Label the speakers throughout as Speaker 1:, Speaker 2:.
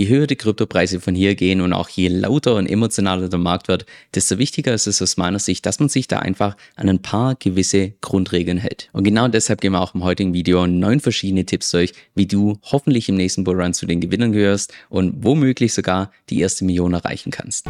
Speaker 1: Je höher die Kryptopreise von hier gehen und auch je lauter und emotionaler der Markt wird, desto wichtiger ist es aus meiner Sicht, dass man sich da einfach an ein paar gewisse Grundregeln hält. Und genau deshalb gehen wir auch im heutigen Video neun verschiedene Tipps durch, wie du hoffentlich im nächsten Bullrun zu den Gewinnern gehörst und womöglich sogar die erste Million erreichen kannst.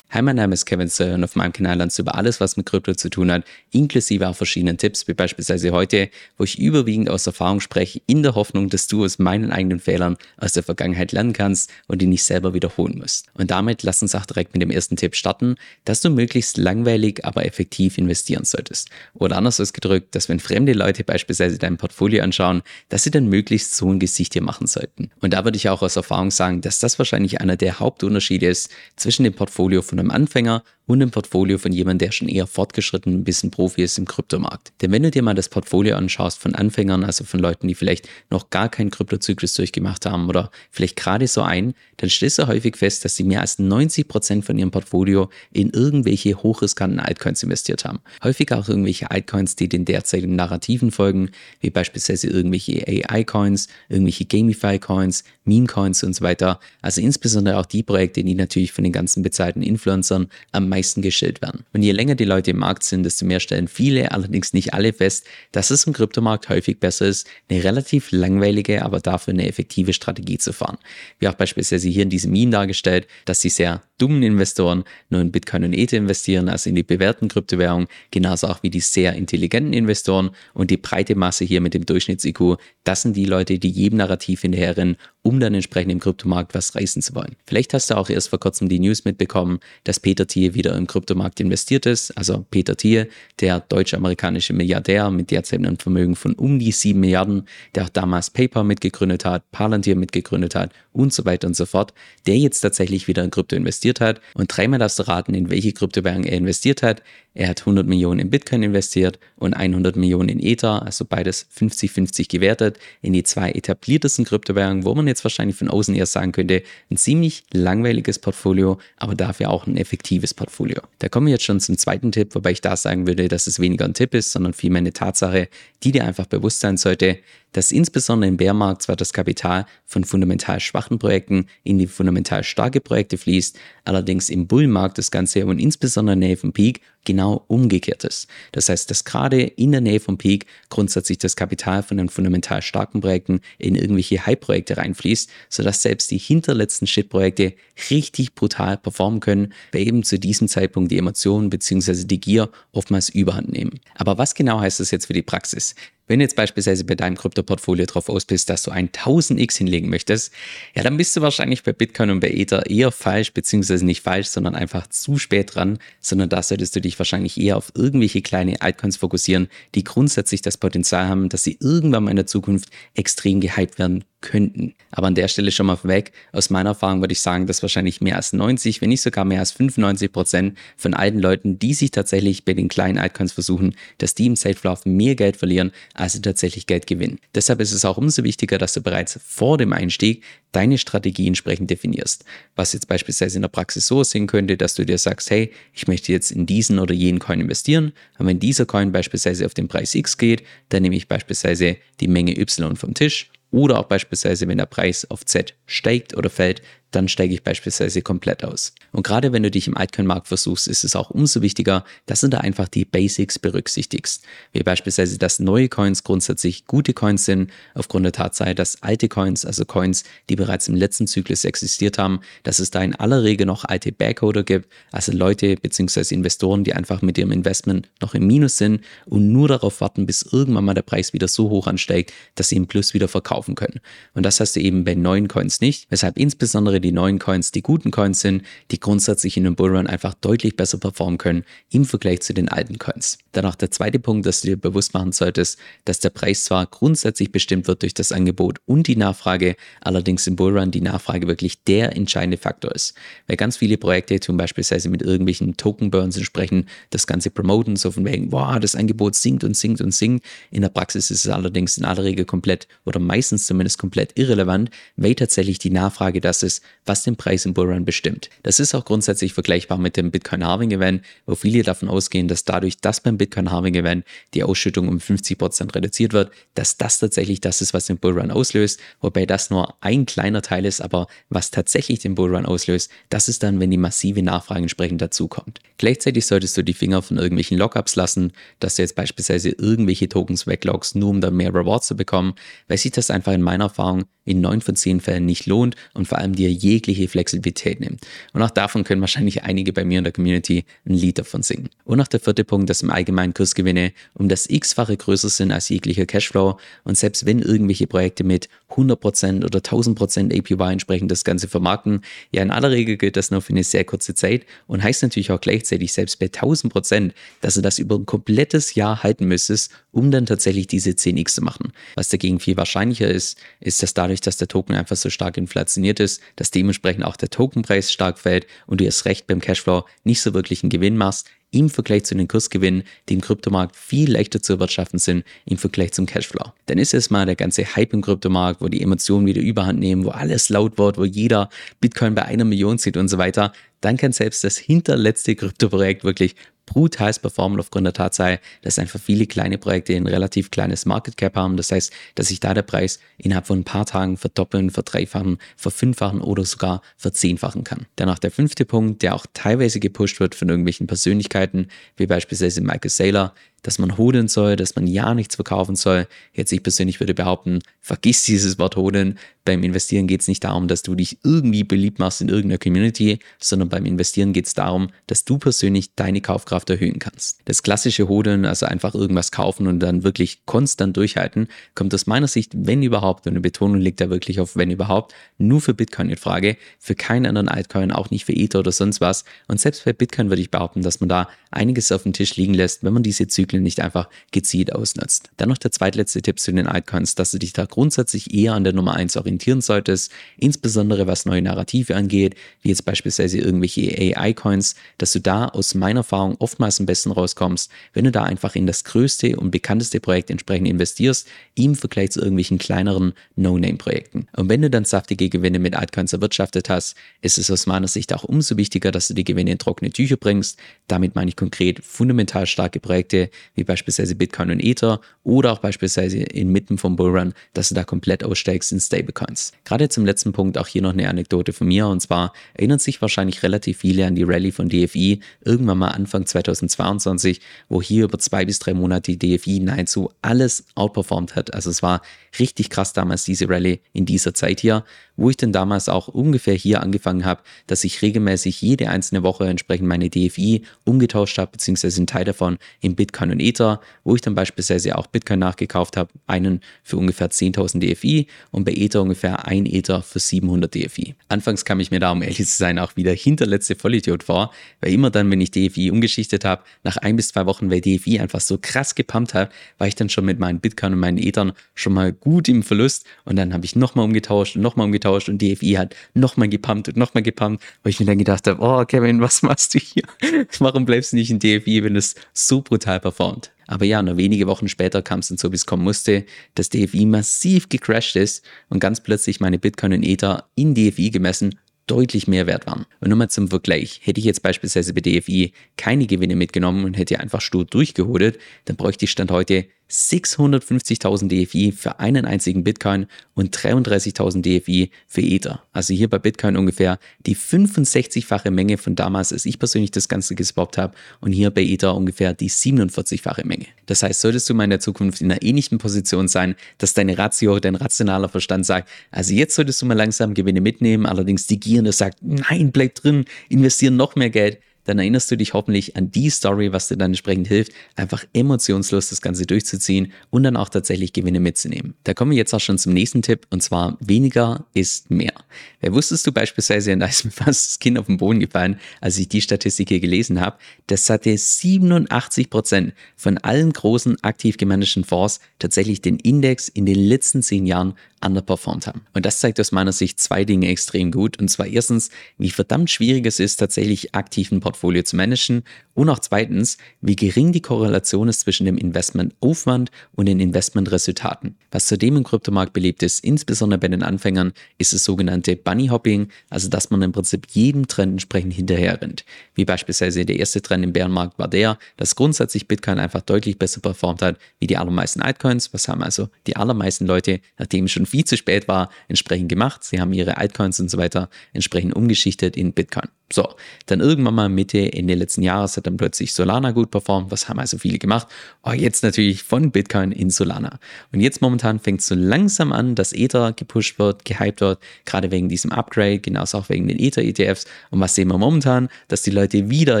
Speaker 1: Hi, mein Name ist Kevin Sir und auf meinem Kanal lernst du über alles, was mit Krypto zu tun hat, inklusive auch verschiedenen Tipps, wie beispielsweise heute, wo ich überwiegend aus Erfahrung spreche, in der Hoffnung, dass du aus meinen eigenen Fehlern aus der Vergangenheit lernen kannst und die nicht selber wiederholen musst. Und damit lass uns auch direkt mit dem ersten Tipp starten, dass du möglichst langweilig, aber effektiv investieren solltest. Oder anders ausgedrückt, dass wenn fremde Leute beispielsweise dein Portfolio anschauen, dass sie dann möglichst so ein Gesicht hier machen sollten. Und da würde ich auch aus Erfahrung sagen, dass das wahrscheinlich einer der Hauptunterschiede ist zwischen dem Portfolio von einem Anfänger und ein Portfolio von jemandem, der schon eher fortgeschritten ein bisschen Profi ist im Kryptomarkt. Denn wenn du dir mal das Portfolio anschaust von Anfängern, also von Leuten, die vielleicht noch gar keinen Kryptozyklus durchgemacht haben oder vielleicht gerade so ein, dann stellst du häufig fest, dass sie mehr als 90 Prozent von ihrem Portfolio in irgendwelche hochriskanten Altcoins investiert haben. Häufig auch irgendwelche Altcoins, die den derzeitigen Narrativen folgen, wie beispielsweise irgendwelche AI-Coins, irgendwelche Gamify-Coins, Meme-Coins und so weiter. Also insbesondere auch die Projekte, die natürlich von den ganzen bezahlten Influencern am meisten gestellt werden. Und je länger die Leute im Markt sind, desto mehr stellen viele, allerdings nicht alle fest, dass es im Kryptomarkt häufig besser ist, eine relativ langweilige, aber dafür eine effektive Strategie zu fahren. Wie auch beispielsweise hier in diesem Meme dargestellt, dass die sehr dummen Investoren nur in Bitcoin und Ether investieren, also in die bewährten Kryptowährungen, genauso auch wie die sehr intelligenten Investoren und die breite Masse hier mit dem Durchschnitts-IQ, das sind die Leute, die jedem Narrativ hinterherrennen, um dann entsprechend im Kryptomarkt was reißen zu wollen. Vielleicht hast du auch erst vor kurzem die News mitbekommen, dass Peter Thiel wieder im Kryptomarkt investiert ist. Also Peter Thiel, der deutsch-amerikanische Milliardär mit derzeit einem Vermögen von um die 7 Milliarden, der auch damals PayPal mitgegründet hat, Palantir mitgegründet hat und so weiter und so fort, der jetzt tatsächlich wieder in Krypto investiert hat. Und dreimal darfst du raten, in welche Kryptowährung er investiert hat. Er hat 100 Millionen in Bitcoin investiert und 100 Millionen in Ether, also beides 50-50 gewertet, in die zwei etabliertesten Kryptowährungen, wo man jetzt wahrscheinlich von außen eher sagen könnte, ein ziemlich langweiliges Portfolio, aber dafür auch ein effektives Portfolio. Da kommen wir jetzt schon zum zweiten Tipp, wobei ich da sagen würde, dass es weniger ein Tipp ist, sondern vielmehr eine Tatsache, die dir einfach bewusst sein sollte, dass insbesondere im Bärmarkt zwar das Kapital von fundamental schwachen Projekten in die fundamental starke Projekte fließt, allerdings im Bullmarkt das Ganze und insbesondere vom Peak genau umgekehrt ist. Das heißt, dass gerade in der Nähe vom Peak grundsätzlich das Kapital von den fundamental starken Projekten in irgendwelche Hype-Projekte reinfließt, sodass selbst die hinterletzten Shit-Projekte richtig brutal performen können, weil eben zu diesem Zeitpunkt die Emotionen bzw. die Gier oftmals überhand nehmen. Aber was genau heißt das jetzt für die Praxis? Wenn jetzt beispielsweise bei deinem Krypto-Portfolio drauf aus bist, dass du ein 1000x hinlegen möchtest, ja, dann bist du wahrscheinlich bei Bitcoin und bei Ether eher falsch, beziehungsweise nicht falsch, sondern einfach zu spät dran, sondern da solltest du dich wahrscheinlich eher auf irgendwelche kleine Altcoins fokussieren, die grundsätzlich das Potenzial haben, dass sie irgendwann mal in der Zukunft extrem gehypt werden könnten. Aber an der Stelle schon mal weg. Aus meiner Erfahrung würde ich sagen, dass wahrscheinlich mehr als 90, wenn nicht sogar mehr als 95 Prozent von alten Leuten, die sich tatsächlich bei den kleinen Altcoins versuchen, dass die im Safe-Lauf mehr Geld verlieren, als sie tatsächlich Geld gewinnen. Deshalb ist es auch umso wichtiger, dass du bereits vor dem Einstieg deine Strategie entsprechend definierst. Was jetzt beispielsweise in der Praxis so aussehen könnte, dass du dir sagst, hey, ich möchte jetzt in diesen oder jenen Coin investieren. Und wenn dieser Coin beispielsweise auf den Preis X geht, dann nehme ich beispielsweise die Menge Y vom Tisch oder auch beispielsweise, wenn der Preis auf Z steigt oder fällt, dann steige ich beispielsweise komplett aus. Und gerade wenn du dich im Altcoin-Markt versuchst, ist es auch umso wichtiger, dass du da einfach die Basics berücksichtigst. Wie beispielsweise, dass neue Coins grundsätzlich gute Coins sind, aufgrund der Tatsache, dass alte Coins, also Coins, die bereits im letzten Zyklus existiert haben, dass es da in aller Regel noch alte Backholder gibt, also Leute bzw. Investoren, die einfach mit ihrem Investment noch im Minus sind und nur darauf warten, bis irgendwann mal der Preis wieder so hoch ansteigt, dass sie im Plus wieder verkaufen können. Und das hast du eben bei neuen Coins nicht, weshalb insbesondere insbesondere die neuen Coins die guten Coins sind, die grundsätzlich in einem Bullrun einfach deutlich besser performen können im Vergleich zu den alten Coins. Danach der zweite Punkt, dass du dir bewusst machen solltest, dass der Preis zwar grundsätzlich bestimmt wird durch das Angebot und die Nachfrage, allerdings im Bullrun die Nachfrage wirklich der entscheidende Faktor ist. Weil ganz viele Projekte zum beispielsweise mit irgendwelchen Token Burns entsprechen, das Ganze promoten, so von wegen, wow, das Angebot sinkt und sinkt und sinkt. In der Praxis ist es allerdings in aller Regel komplett oder meistens zumindest komplett irrelevant, weil tatsächlich die Nachfrage das ist, was den Preis im Bullrun bestimmt. Das ist auch grundsätzlich vergleichbar mit dem Bitcoin Halving Event, wo viele davon ausgehen, dass dadurch, dass beim Bitcoin Halving Event die Ausschüttung um 50% reduziert wird, dass das tatsächlich das ist, was den Bullrun auslöst, wobei das nur ein kleiner Teil ist, aber was tatsächlich den Bullrun auslöst, das ist dann, wenn die massive Nachfrage entsprechend dazukommt. Gleichzeitig solltest du die Finger von irgendwelchen Lockups lassen, dass du jetzt beispielsweise irgendwelche Tokens wegloggst, nur um da mehr Rewards zu bekommen, weil sich das einfach in meiner Erfahrung in neun von zehn Fällen nicht lohnt und vor allem dir jegliche Flexibilität nimmt. Und auch davon können wahrscheinlich einige bei mir in der Community ein Lied davon singen. Und noch der vierte Punkt, dass im allgemeinen Kursgewinne um das x-fache größer sind als jeglicher Cashflow und selbst wenn irgendwelche Projekte mit 100% oder 1000% APY entsprechend das Ganze vermarkten, ja in aller Regel gilt das nur für eine sehr kurze Zeit und heißt natürlich auch gleichzeitig selbst bei 1000%, dass du das über ein komplettes Jahr halten müsstest, um dann tatsächlich diese 10x zu machen. Was dagegen viel wahrscheinlicher ist, ist, dass dadurch, dass der Token einfach so stark inflationiert ist, dass dementsprechend auch der Tokenpreis stark fällt und du erst recht beim Cashflow nicht so wirklich einen Gewinn machst, im Vergleich zu den Kursgewinnen, die im Kryptomarkt viel leichter zu erwirtschaften sind im Vergleich zum Cashflow. Dann ist es mal der ganze Hype im Kryptomarkt, wo die Emotionen wieder überhand nehmen, wo alles laut wird, wo jeder Bitcoin bei einer Million sieht und so weiter. Dann kann selbst das hinterletzte Kryptoprojekt wirklich brutal performen aufgrund der Tatsache, dass einfach viele kleine Projekte ein relativ kleines Market Cap haben. Das heißt, dass sich da der Preis innerhalb von ein paar Tagen verdoppeln, verdreifachen, verfünffachen oder sogar verzehnfachen kann. Danach der fünfte Punkt, der auch teilweise gepusht wird von irgendwelchen Persönlichkeiten, wie beispielsweise Michael Saylor, dass man hodeln soll, dass man ja nichts verkaufen soll. Jetzt ich persönlich würde behaupten, vergiss dieses Wort hodeln. Beim Investieren geht es nicht darum, dass du dich irgendwie beliebt machst in irgendeiner Community, sondern beim Investieren geht es darum, dass du persönlich deine Kaufkraft erhöhen kannst. Das klassische Hodeln, also einfach irgendwas kaufen und dann wirklich konstant durchhalten, kommt aus meiner Sicht, wenn überhaupt, und eine Betonung liegt da wirklich auf wenn überhaupt, nur für Bitcoin in Frage, für keinen anderen Altcoin, auch nicht für Ether oder sonst was. Und selbst bei Bitcoin würde ich behaupten, dass man da einiges auf den Tisch liegen lässt, wenn man diese Zyklen Zyklen nicht einfach gezielt ausnutzt. Dann noch der zweitletzte Tipp zu den Altcoins, dass du dich da grundsätzlich eher an der Nummer 1 orientieren solltest, insbesondere was neue Narrative angeht, wie jetzt beispielsweise irgendwelche AI-Coins, dass du da aus meiner Erfahrung oftmals am besten rauskommst, wenn du da einfach in das größte und bekannteste Projekt entsprechend investierst, im Vergleich zu irgendwelchen kleineren No-Name-Projekten. Und wenn du dann saftige Gewinne mit Altcoins erwirtschaftet hast, ist es aus meiner Sicht auch umso wichtiger, dass du die Gewinne in trockene Tücher bringst. Damit meine ich konkret fundamental starke Projekte, wie beispielsweise Bitcoin und Ether oder auch beispielsweise inmitten vom Bullrun, dass du da komplett aussteigst in Stablecoins. Gerade zum letzten Punkt auch hier noch eine Anekdote von mir und zwar erinnern sich wahrscheinlich relativ viele an die Rallye von DFI irgendwann mal Anfang 2022, wo hier über zwei bis drei Monate die DFI nahezu alles outperformt hat. Also es war richtig krass damals diese Rallye in dieser Zeit hier, wo ich dann damals auch ungefähr hier angefangen habe, dass ich regelmäßig jede einzelne Woche entsprechend meine DFI umgetauscht habe, beziehungsweise einen Teil davon in Bitcoin und Ether, wo ich dann beispielsweise auch Bitcoin nachgekauft habe, einen für ungefähr 10.000 DFI und bei Ether ungefähr ein Ether für 700 DFI. Anfangs kam ich mir da, um ehrlich zu sein, auch wieder hinterletzte Vollidiot vor, weil immer dann, wenn ich DFI umgeschichtet habe, nach ein bis zwei Wochen, weil DFI einfach so krass gepumpt hat, war ich dann schon mit meinen Bitcoin und meinen Ethern schon mal gut im Verlust und dann habe ich nochmal umgetauscht und nochmal umgetauscht und DFI hat nochmal gepumpt und nochmal gepumpt, wo ich mir dann gedacht habe, oh Kevin, was machst du hier? Warum bleibst du nicht in DFI, wenn es so brutal performt? Aber ja, nur wenige Wochen später kam es dann so, wie es kommen musste, dass DFI massiv gecrashed ist und ganz plötzlich meine Bitcoin und Ether in DFI gemessen deutlich mehr wert waren. Und nur mal zum Vergleich, hätte ich jetzt beispielsweise bei DFI keine Gewinne mitgenommen und hätte einfach stur durchgehodet, dann bräuchte ich Stand heute 650.000 DFI für einen einzigen Bitcoin und 33.000 DFI für Ether. Also hier bei Bitcoin ungefähr die 65-fache Menge von damals, als ich persönlich das Ganze gespoppt habe und hier bei Ether ungefähr die 47-fache Menge. Das heißt, solltest du mal in der Zukunft in einer ähnlichen Position sein, dass deine Ratio, dein rationaler Verstand sagt, also jetzt solltest du mal langsam Gewinne mitnehmen, allerdings die Gier, sagt, nein, bleib drin, investieren noch mehr Geld, dann erinnerst du dich hoffentlich an die Story, was dir dann entsprechend hilft, einfach emotionslos das Ganze durchzuziehen und dann auch tatsächlich Gewinne mitzunehmen. Da kommen wir jetzt auch schon zum nächsten Tipp und zwar weniger ist mehr. Wer wusstest du beispielsweise, da ist mir fast das Kind auf den Boden gefallen, als ich die Statistik hier gelesen habe, das hatte 87 Prozent von allen großen aktiv gemanagten Fonds tatsächlich den Index in den letzten zehn Jahren underperformed haben. Und das zeigt aus meiner Sicht zwei Dinge extrem gut. Und zwar erstens, wie verdammt schwierig es ist, tatsächlich aktiven Portfolio Portfolio zu managen und auch zweitens, wie gering die Korrelation ist zwischen dem Investmentaufwand und den Investmentresultaten. Was zudem im Kryptomarkt beliebt ist, insbesondere bei den Anfängern, ist das sogenannte Bunny Hopping, also dass man im Prinzip jedem Trend entsprechend hinterher rennt. Wie beispielsweise der erste Trend im Bärenmarkt war der, dass grundsätzlich Bitcoin einfach deutlich besser performt hat wie die allermeisten Altcoins. Was haben also die allermeisten Leute, nachdem es schon viel zu spät war, entsprechend gemacht? Sie haben ihre Altcoins und so weiter entsprechend umgeschichtet in Bitcoin. So, dann irgendwann mal Mitte, Ende letzten Jahres hat dann plötzlich Solana gut performt. Was haben also viele gemacht? Oh, jetzt natürlich von Bitcoin in Solana. Und jetzt momentan fängt es so langsam an, dass Ether gepusht wird, gehypt wird, gerade wegen diesem Upgrade, genauso auch wegen den Ether-ETFs. Und was sehen wir momentan? Dass die Leute wieder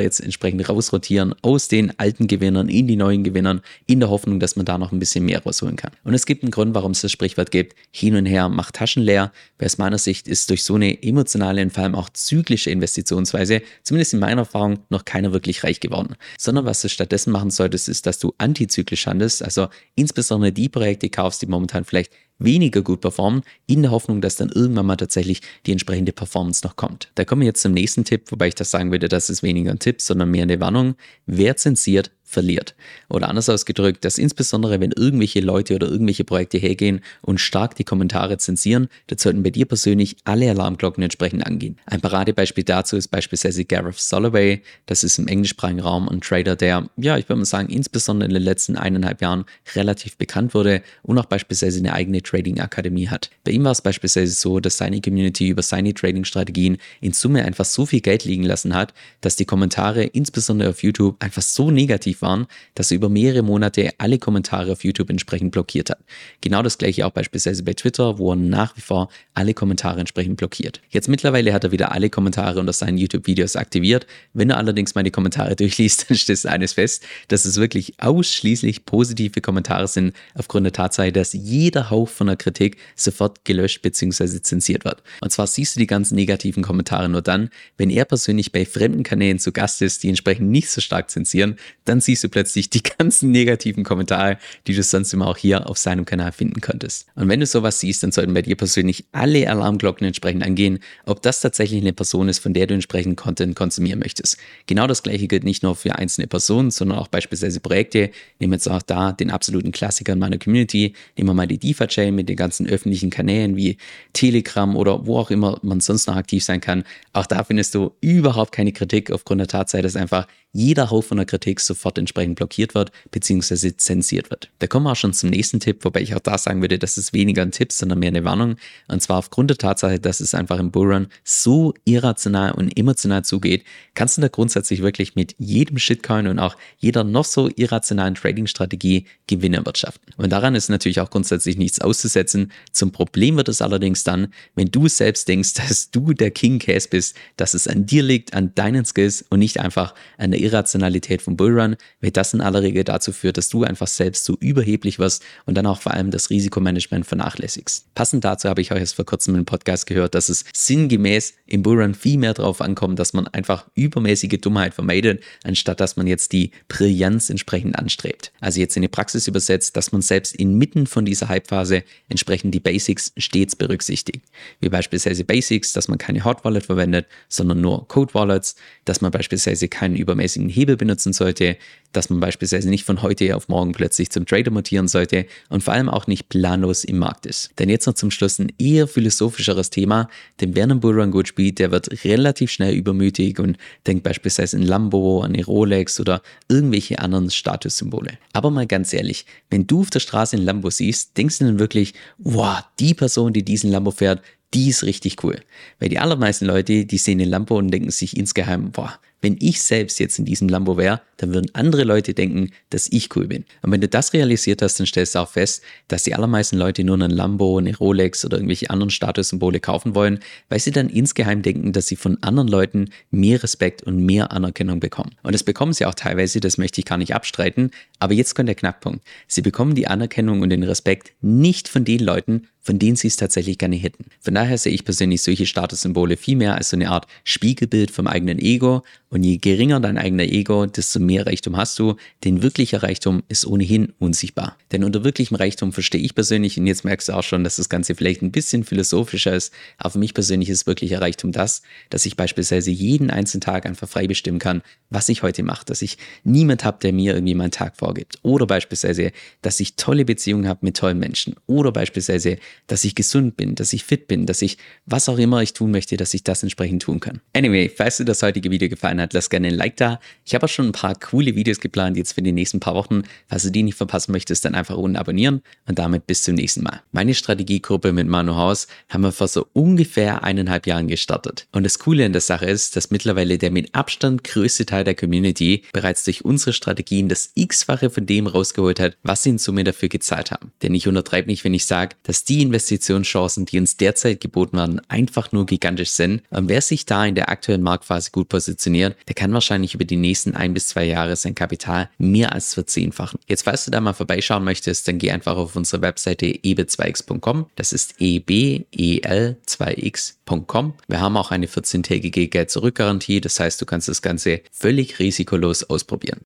Speaker 1: jetzt entsprechend rausrotieren aus den alten Gewinnern in die neuen Gewinnern, in der Hoffnung, dass man da noch ein bisschen mehr rausholen kann. Und es gibt einen Grund, warum es das Sprichwort gibt, hin und her macht Taschen leer. Weil aus meiner Sicht ist durch so eine emotionale und vor allem auch zyklische Investition Funktionsweise, zumindest in meiner Erfahrung, noch keiner wirklich reich geworden. Sondern was du stattdessen machen solltest, ist, dass du antizyklisch handelst, also insbesondere die Projekte kaufst, die momentan vielleicht weniger gut performen, in der Hoffnung, dass dann irgendwann mal tatsächlich die entsprechende Performance noch kommt. Da kommen wir jetzt zum nächsten Tipp, wobei ich das sagen würde, das ist weniger ein Tipp, sondern mehr eine Warnung. Wer zensiert, verliert. Oder anders ausgedrückt, dass insbesondere wenn irgendwelche Leute oder irgendwelche Projekte hergehen und stark die Kommentare zensieren, dann sollten bei dir persönlich alle Alarmglocken entsprechend angehen. Ein Paradebeispiel dazu ist beispielsweise Gareth Soloway. Das ist im englischsprachigen Raum ein Trader, der, ja, ich würde mal sagen, insbesondere in den letzten eineinhalb Jahren relativ bekannt wurde und auch beispielsweise eine eigene Trading-Akademie hat. Bei ihm war es beispielsweise so, dass seine Community über seine Trading-Strategien in Summe einfach so viel Geld liegen lassen hat, dass die Kommentare insbesondere auf YouTube einfach so negativ waren, dass er über mehrere Monate alle Kommentare auf YouTube entsprechend blockiert hat. Genau das gleiche auch beispielsweise bei Twitter, wo er nach wie vor alle Kommentare entsprechend blockiert. Jetzt mittlerweile hat er wieder alle Kommentare unter seinen YouTube-Videos aktiviert. Wenn er allerdings mal die Kommentare durchliest, dann steht eines fest, dass es wirklich ausschließlich positive Kommentare sind, aufgrund der Tatsache, dass jeder Hauch von der Kritik sofort gelöscht bzw. zensiert wird. Und zwar siehst du die ganzen negativen Kommentare nur dann, wenn er persönlich bei fremden Kanälen zu Gast ist, die entsprechend nicht so stark zensieren, dann siehst du plötzlich die ganzen negativen Kommentare, die du sonst immer auch hier auf seinem Kanal finden könntest. Und wenn du sowas siehst, dann sollten bei dir persönlich alle Alarmglocken entsprechend angehen, ob das tatsächlich eine Person ist, von der du entsprechend Content konsumieren möchtest. Genau das gleiche gilt nicht nur für einzelne Personen, sondern auch beispielsweise Projekte. Nehmen wir jetzt auch da den absoluten Klassiker in meiner Community. Nehmen wir mal die DeFi-Chain mit den ganzen öffentlichen Kanälen wie Telegram oder wo auch immer man sonst noch aktiv sein kann. Auch da findest du überhaupt keine Kritik aufgrund der Tatsache, dass einfach jeder Haufen der Kritik sofort entsprechend blockiert wird bzw. zensiert wird. Da kommen wir auch schon zum nächsten Tipp, wobei ich auch da sagen würde, das ist weniger ein Tipp, sondern mehr eine Warnung. Und zwar aufgrund der Tatsache, dass es einfach im Bullrun so irrational und emotional zugeht, kannst du da grundsätzlich wirklich mit jedem Shitcoin und auch jeder noch so irrationalen Trading-Strategie Gewinne wirtschaften. Und daran ist natürlich auch grundsätzlich nichts auszusetzen. Zum Problem wird es allerdings dann, wenn du selbst denkst, dass du der King Case bist, dass es an dir liegt, an deinen Skills und nicht einfach an der der Irrationalität vom Bullrun, weil das in aller Regel dazu führt, dass du einfach selbst so überheblich wirst und dann auch vor allem das Risikomanagement vernachlässigst. Passend dazu habe ich euch erst vor kurzem im Podcast gehört, dass es sinngemäß im Bullrun viel mehr darauf ankommt, dass man einfach übermäßige Dummheit vermeidet, anstatt dass man jetzt die Brillanz entsprechend anstrebt. Also jetzt in die Praxis übersetzt, dass man selbst inmitten von dieser Hypephase entsprechend die Basics stets berücksichtigt. Wie beispielsweise Basics, dass man keine Hot Wallet verwendet, sondern nur Code Wallets, dass man beispielsweise keinen übermäßigen Hebel benutzen sollte, dass man beispielsweise nicht von heute auf morgen plötzlich zum Trader mutieren sollte und vor allem auch nicht planlos im Markt ist. Denn jetzt noch zum Schluss ein eher philosophischeres Thema, denn wer einen Bullrun gut spielt, der wird relativ schnell übermütig und denkt beispielsweise an Lambo, an eine Rolex oder irgendwelche anderen Statussymbole. Aber mal ganz ehrlich, wenn du auf der Straße einen Lambo siehst, denkst du dann wirklich, wow, die Person, die diesen Lambo fährt, die ist richtig cool. Weil die allermeisten Leute, die sehen den Lambo und denken sich insgeheim, boah, wenn ich selbst jetzt in diesem Lambo wäre, dann würden andere Leute denken, dass ich cool bin. Und wenn du das realisiert hast, dann stellst du auch fest, dass die allermeisten Leute nur einen Lambo, eine Rolex oder irgendwelche anderen Statussymbole kaufen wollen, weil sie dann insgeheim denken, dass sie von anderen Leuten mehr Respekt und mehr Anerkennung bekommen. Und das bekommen sie auch teilweise, das möchte ich gar nicht abstreiten. Aber jetzt kommt der Knackpunkt. Sie bekommen die Anerkennung und den Respekt nicht von den Leuten, von denen sie es tatsächlich gerne hätten. Von daher sehe ich persönlich solche Statussymbole viel mehr als so eine Art Spiegelbild vom eigenen Ego. Und je geringer dein eigener Ego, desto mehr Reichtum hast du. Denn wirklicher Reichtum ist ohnehin unsichtbar. Denn unter wirklichem Reichtum verstehe ich persönlich, und jetzt merkst du auch schon, dass das Ganze vielleicht ein bisschen philosophischer ist, aber für mich persönlich ist wirklicher Reichtum das, dass ich beispielsweise jeden einzelnen Tag einfach frei bestimmen kann, was ich heute mache, dass ich niemand habe, der mir irgendwie meinen Tag vorgibt. Oder beispielsweise, dass ich tolle Beziehungen habe mit tollen Menschen. Oder beispielsweise, dass ich gesund bin, dass ich fit bin, dass ich was auch immer ich tun möchte, dass ich das entsprechend tun kann. Anyway, falls dir das heutige Video gefallen hat, lass gerne ein Like da. Ich habe auch schon ein paar coole Videos geplant jetzt für die nächsten paar Wochen. Falls du die nicht verpassen möchtest, dann einfach unten abonnieren und damit bis zum nächsten Mal. Meine Strategiegruppe mit Manu Haus haben wir vor so ungefähr eineinhalb Jahren gestartet. Und das Coole an der Sache ist, dass mittlerweile der mit Abstand größte Teil der Community bereits durch unsere Strategien das x-fache von dem rausgeholt hat, was sie in Summe dafür gezahlt haben. Denn ich untertreibe nicht, wenn ich sage, dass die Investitionschancen, die uns derzeit geboten werden, einfach nur gigantisch sind. Und wer sich da in der aktuellen Marktphase gut positioniert, der kann wahrscheinlich über die nächsten ein bis zwei Jahre sein Kapital mehr als verzehnfachen. Jetzt, falls du da mal vorbeischauen möchtest, dann geh einfach auf unsere Webseite eb2x.com. Das ist ebel2x.com. Wir haben auch eine 14-tägige Geld-Zurück-Garantie. Das heißt, du kannst das Ganze völlig risikolos ausprobieren.